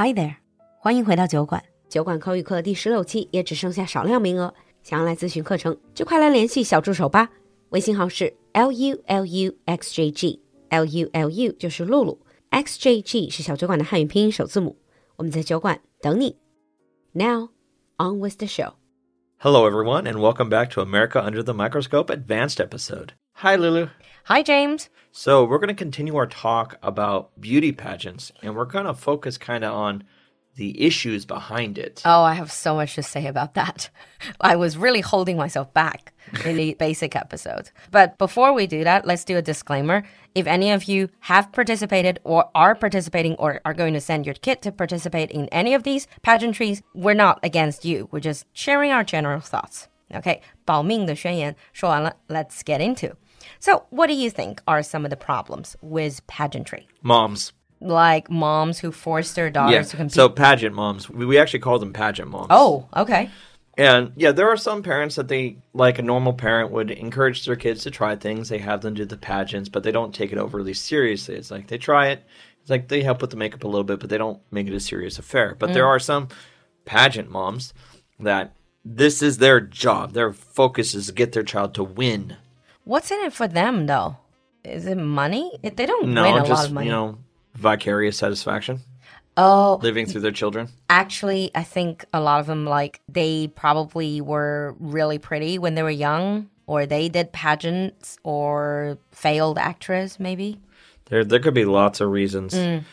Hi there，欢迎回到酒馆。酒馆口语课第十六期也只剩下少量名额，想要来咨询课程，就快来联系小助手吧。微信号是 l u l u x j g，l u l u 就是露露，x j g 是小酒馆的汉语拼音首字母。我们在酒馆等你。Now on with the show. Hello, everyone, and welcome back to America Under the Microscope Advanced episode. Hi, Lulu. Hi, James. So, we're going to continue our talk about beauty pageants, and we're going to focus kind of on the issues behind it. Oh, I have so much to say about that. I was really holding myself back in the basic episode. But before we do that, let's do a disclaimer. If any of you have participated or are participating or are going to send your kid to participate in any of these pageantries, we're not against you. We're just sharing our general thoughts. Okay, 保命的宣言说完了, let's get into. So, what do you think are some of the problems with pageantry? Moms. Like moms who force their daughters Yeah. to compete. So, pageant moms. We we actually call them pageant moms. oh, okay. And yeah, there are some parents that they, like a normal parent, would encourage their kids to try things. They have them do the pageants, but they don't take it overly seriously. It's like they try it. It's like they help with the makeup a little bit, but they don't make it a serious affair. But there mm. are some pageant moms that this is their job. Their focus is to get their child to win. What's in it for them, though? Is it money? They don't No, win a lot just of money. you know, vicarious satisfaction, oh, living through their children. actually, I think a lot of them, like, they probably were really pretty when they were young, or they did pageants, or failed actress, maybe. There, there could be lots of reasons. Mm.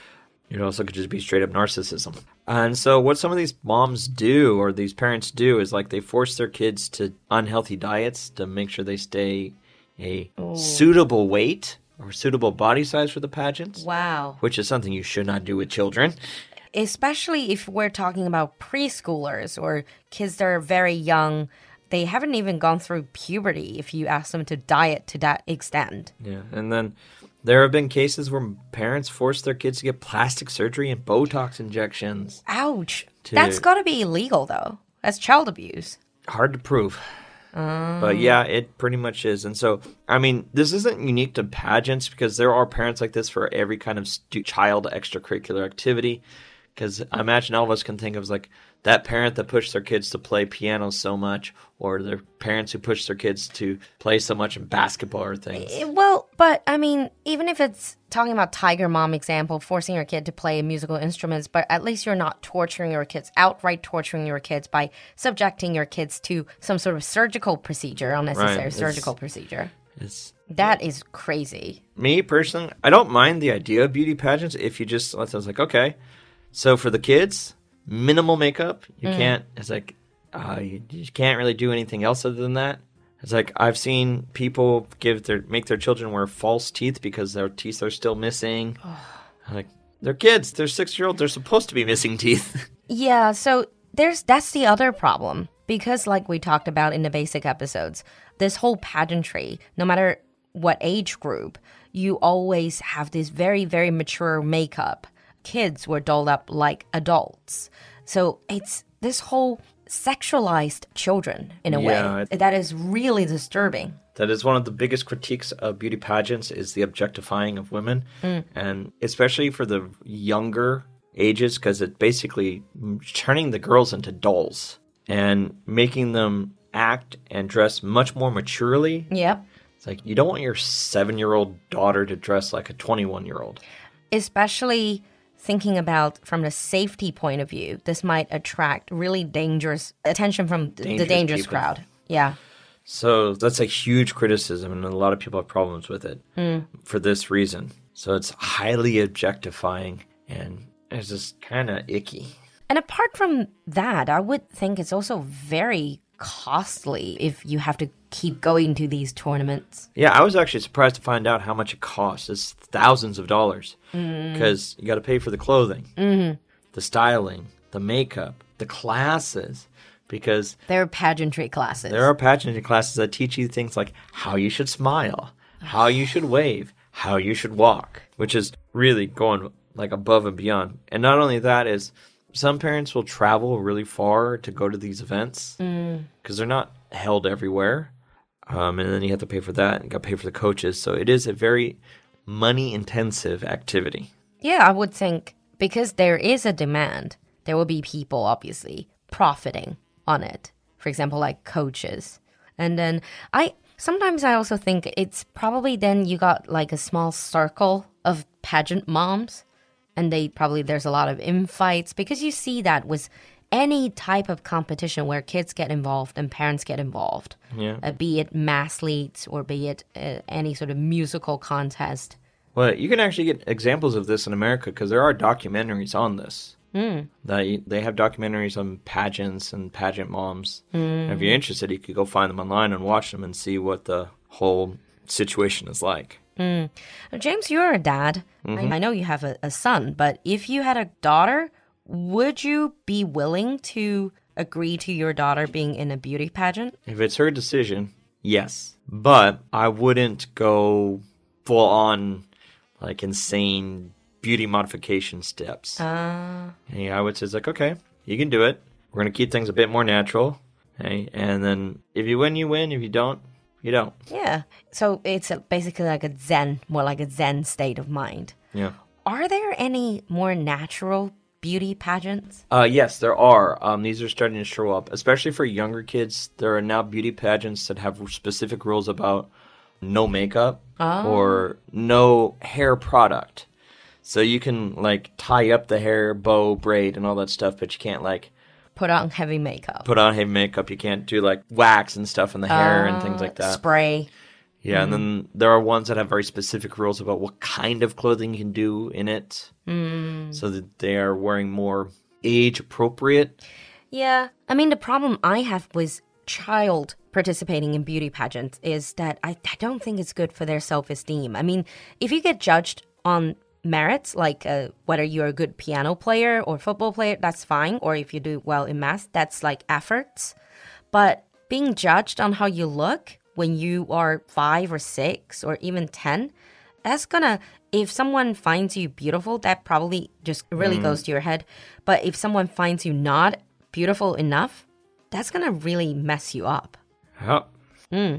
It also could just be straight up narcissism. And so, what some of these moms do, or these parents do, is like they force their kids to unhealthy diets to make sure they stay a oh. suitable weight or suitable body size for the pageants, Wow. which is something you should not do with children. Especially if we're talking about preschoolers or kids that are very young. They haven't even gone through puberty if you ask them to diet to that extent. Yeah, and then there have been cases where parents force their kids to get plastic surgery and Botox injections. Ouch. To- That's got to be illegal, though. That's child abuse. hard to prove. But yeah, it pretty much is. And so, I mean, this isn't unique to pageants because there are parents like this for every kind of stu- child extracurricular activity. Because I imagine all of us can think of like that parent that pushed their kids to play piano so much, or their parents who pushed their kids to play so much in basketball or things. Eh, Well, but I mean, even if it's talking about Tiger Mom example, forcing your kid to play musical instruments, but at least you're not torturing your kids, outright torturing your kids by subjecting your kids to some sort of surgical procedure, unnecessary Right, it's- surgical procedure. It's That is crazy. me personally, I don't mind the idea of beauty pageants if you just let us like, okay, so for the kids, minimal makeup. You can't. It's like uh, you, you can't really do anything else other than that. It's like I've seen people give their make their children wear false teeth because their teeth are still missing. like they're kids. They're six year old. They're supposed to be missing teeth. Yeah, so there's that's the other problem because like we talked about in the basic episodes, this whole pageantry, no matter what age group, you always have this very very mature makeup. Kids were dolled up like adults. So it's this whole sexualized children in a Yeah, way it- that is really disturbing. That is one of the biggest critiques of beauty pageants is the objectifying of women, and especially for the younger ages, because it's basically mm, turning the girls into dolls and making them act and dress much more maturely. Yep. It's like you don't want your seven-year-old daughter to dress like a twenty-one-year-old. especially thinking about from the safety point of view, this might attract really dangerous attention from th- the Dangerous dangerous people. crowd. Yeah. So that's a huge criticism, and a lot of people have problems with it hmm. for this reason. So it's highly objectifying, and it's just kind of icky. And apart from that, I would think it's also very costly if you have to keep going to these tournaments. Yeah, I was actually surprised to find out how much it costs. It's thousands of dollars mm. because you got to pay for the clothing, mm-hmm. the styling, the makeup, the classes. Because there are pageantry classes. there are pageantry classes that teach you things like how you should smile, how you should wave, how you should walk, which is really going like above and beyond. And not only that is some parents will travel really far to go to these events because they're not held everywhere. Um, and then you have to pay for that and got to pay for the coaches. So it is a very money intensive activity. Yeah, I would think because there is a demand, there will be people obviously profiting on it. For example, like coaches. And then I sometimes I also think it's probably then you got like a small circle of pageant moms and they probably there's a lot of infights because you see that with any type of competition where kids get involved and parents get involved. Yeah. Uh, be it mathletes or be it uh, any sort of musical contest. Well, you can actually get examples of this in America because there are documentaries on this. Mm. That they have documentaries on pageants and pageant moms. Mm. If you're interested, you could go find them online and watch them and see what the whole situation is like. Mm. James, you're a dad. I, I know you have a, a son, but if you had a daughter, would you be willing to agree to your daughter being in a beauty pageant? If it's her decision, yes. But I wouldn't go full on like insane beauty modification steps. Uh, Hey, I would say it's like, okay, you can do it. We're gonna keep things a bit more natural. Hey, and then if you win, you win. If you don't, you don't. yeah. So it's basically like a Zen, more like a Zen state of mind. Yeah. Are there any more natural beauty pageants? Uh, yes, there are. Um, these are starting to show up, especially for younger kids. There are now beauty pageants that have specific rules about no makeup or no hair product. So you can like tie up the hair, bow, braid, and all that stuff, but you can't like Put on heavy makeup. put on heavy makeup. You can't do like wax and stuff in the hair and things like that. Spray. Yeah, and then there are ones that have very specific rules about what kind of clothing you can do in it, mm. so that they are wearing more age appropriate. Yeah. I mean, the problem I have with child participating in beauty pageants is that I, I don't think it's good for their self esteem. I mean, if you get judged on merits, like uh, whether you're a good piano player or football player, that's fine. Or if you do well in math, that's like efforts. But being judged on how you look when you are five or six or even 10, that's gonna, if someone finds you beautiful, that probably just really goes to your head. But if someone finds you not beautiful enough, that's gonna really mess you up. Yeah.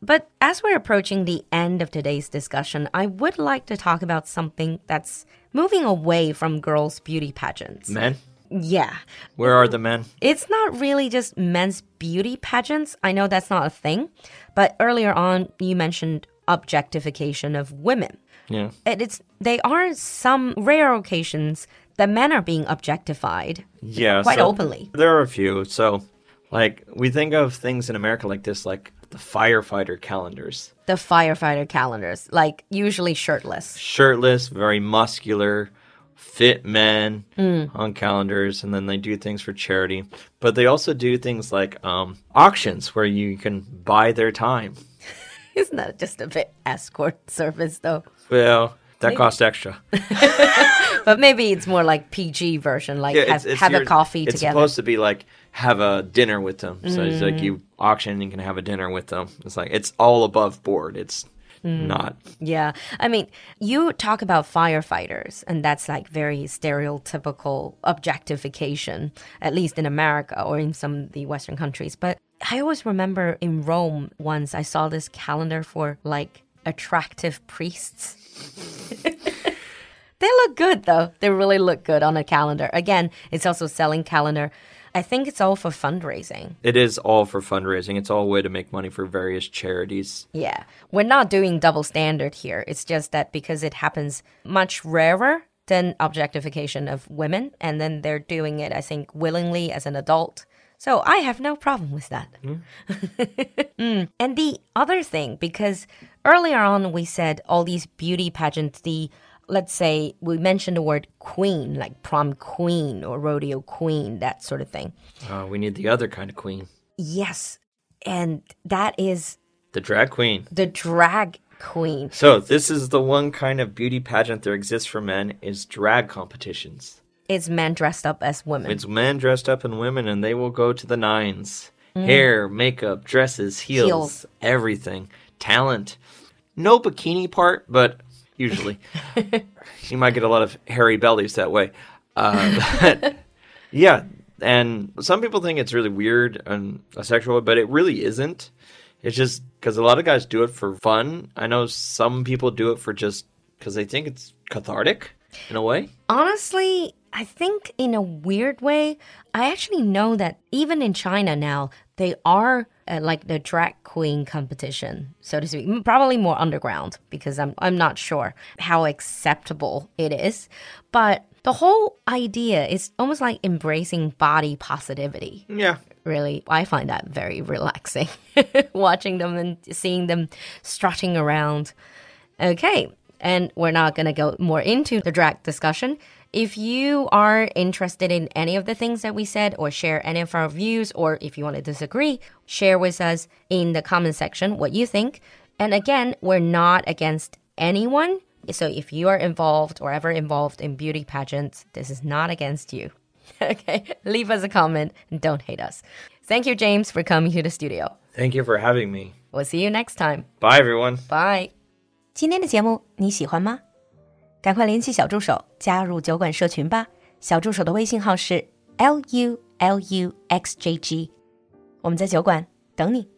But as we're approaching the end of today's discussion, I would like to talk about something that's moving away from girls' beauty pageants. Men, Yeah. where are the men? It's not really just men's beauty pageants. I know that's not a thing. But earlier on, you mentioned objectification of women. Yeah. And it's they are some rare occasions that men are being objectified. Yeah. Quite so openly. There are a few. So, like, we think of things in America like this, like the firefighter calendars. The firefighter calendars, like usually shirtless. Shirtless, very muscular, fit men Mm. on calendars, and then they do things for charity. But they also do things like um, auctions where you can buy their time. Isn't that just a bit escort service though? Well, that costs extra. But maybe it's more like PG version, like have, have a your- coffee it's together. supposed to be like have a dinner with them. So it's like Mm. you auction, and you can have a dinner with them. It's like it's all above board. It's Mm. not. Yeah. I mean, you talk about firefighters, and that's like very stereotypical objectification, at least in America or in some of the Western countries. But I always remember in Rome once I saw this calendar for like attractive priests. they look good though. They really look good on a calendar. Again, it's also selling calendar. I think it's all for fundraising. It is all for fundraising. It's all a way to make money for various charities. Yeah. We're not doing double standard here. It's just that because it happens much rarer than objectification of women, and then they're doing it, I think, willingly as an adult. So I have no problem with that. Mm. And the other thing, because earlier on we said all these beauty pageants, the let's say we mentioned the word queen, like prom queen or rodeo queen, that sort of thing. Uh, we need the other kind of queen, Yes. And that is the drag queen. the drag queen. So this is the one kind of beauty pageant there exists for men is drag competitions. It's men dressed up as women. It's men dressed up in women, and they will go to the nines. Hair, makeup, dresses, heels, Mm. Heels. everything. Talent. No bikini part, but usually. you might get a lot of hairy bellies that way. Uh, but yeah, and some people think it's really weird and sexual, but it really isn't. It's just because a lot of guys do it for fun. I know some people do it for just because they think it's cathartic. in a way? Honestly, I think in a weird way, I actually know that even in China now, they are uh, like the drag queen competition, so to speak. Probably more underground because I'm I'm not sure how acceptable it is, but the whole idea is almost like embracing body positivity Yeah. really i find that very relaxing watching them and seeing them strutting around okay and we're not going to go more into the drag discussion if you are interested in any of the things that we said or share any of our views or if you want to disagree share with us in the comment section what you think and again we're not against anyone so if you are involved or ever involved in beauty pageants this is not against you okay, leave us a comment and don't hate us. Thank you, James, for coming to the studio. Thank you for having me. We'll see you next time. Bye, everyone. Bye. 今天的节目你喜欢吗？赶快联系小助手加入酒馆社群吧。小助手的微信号是 l u l u x j g，我们在酒馆等你。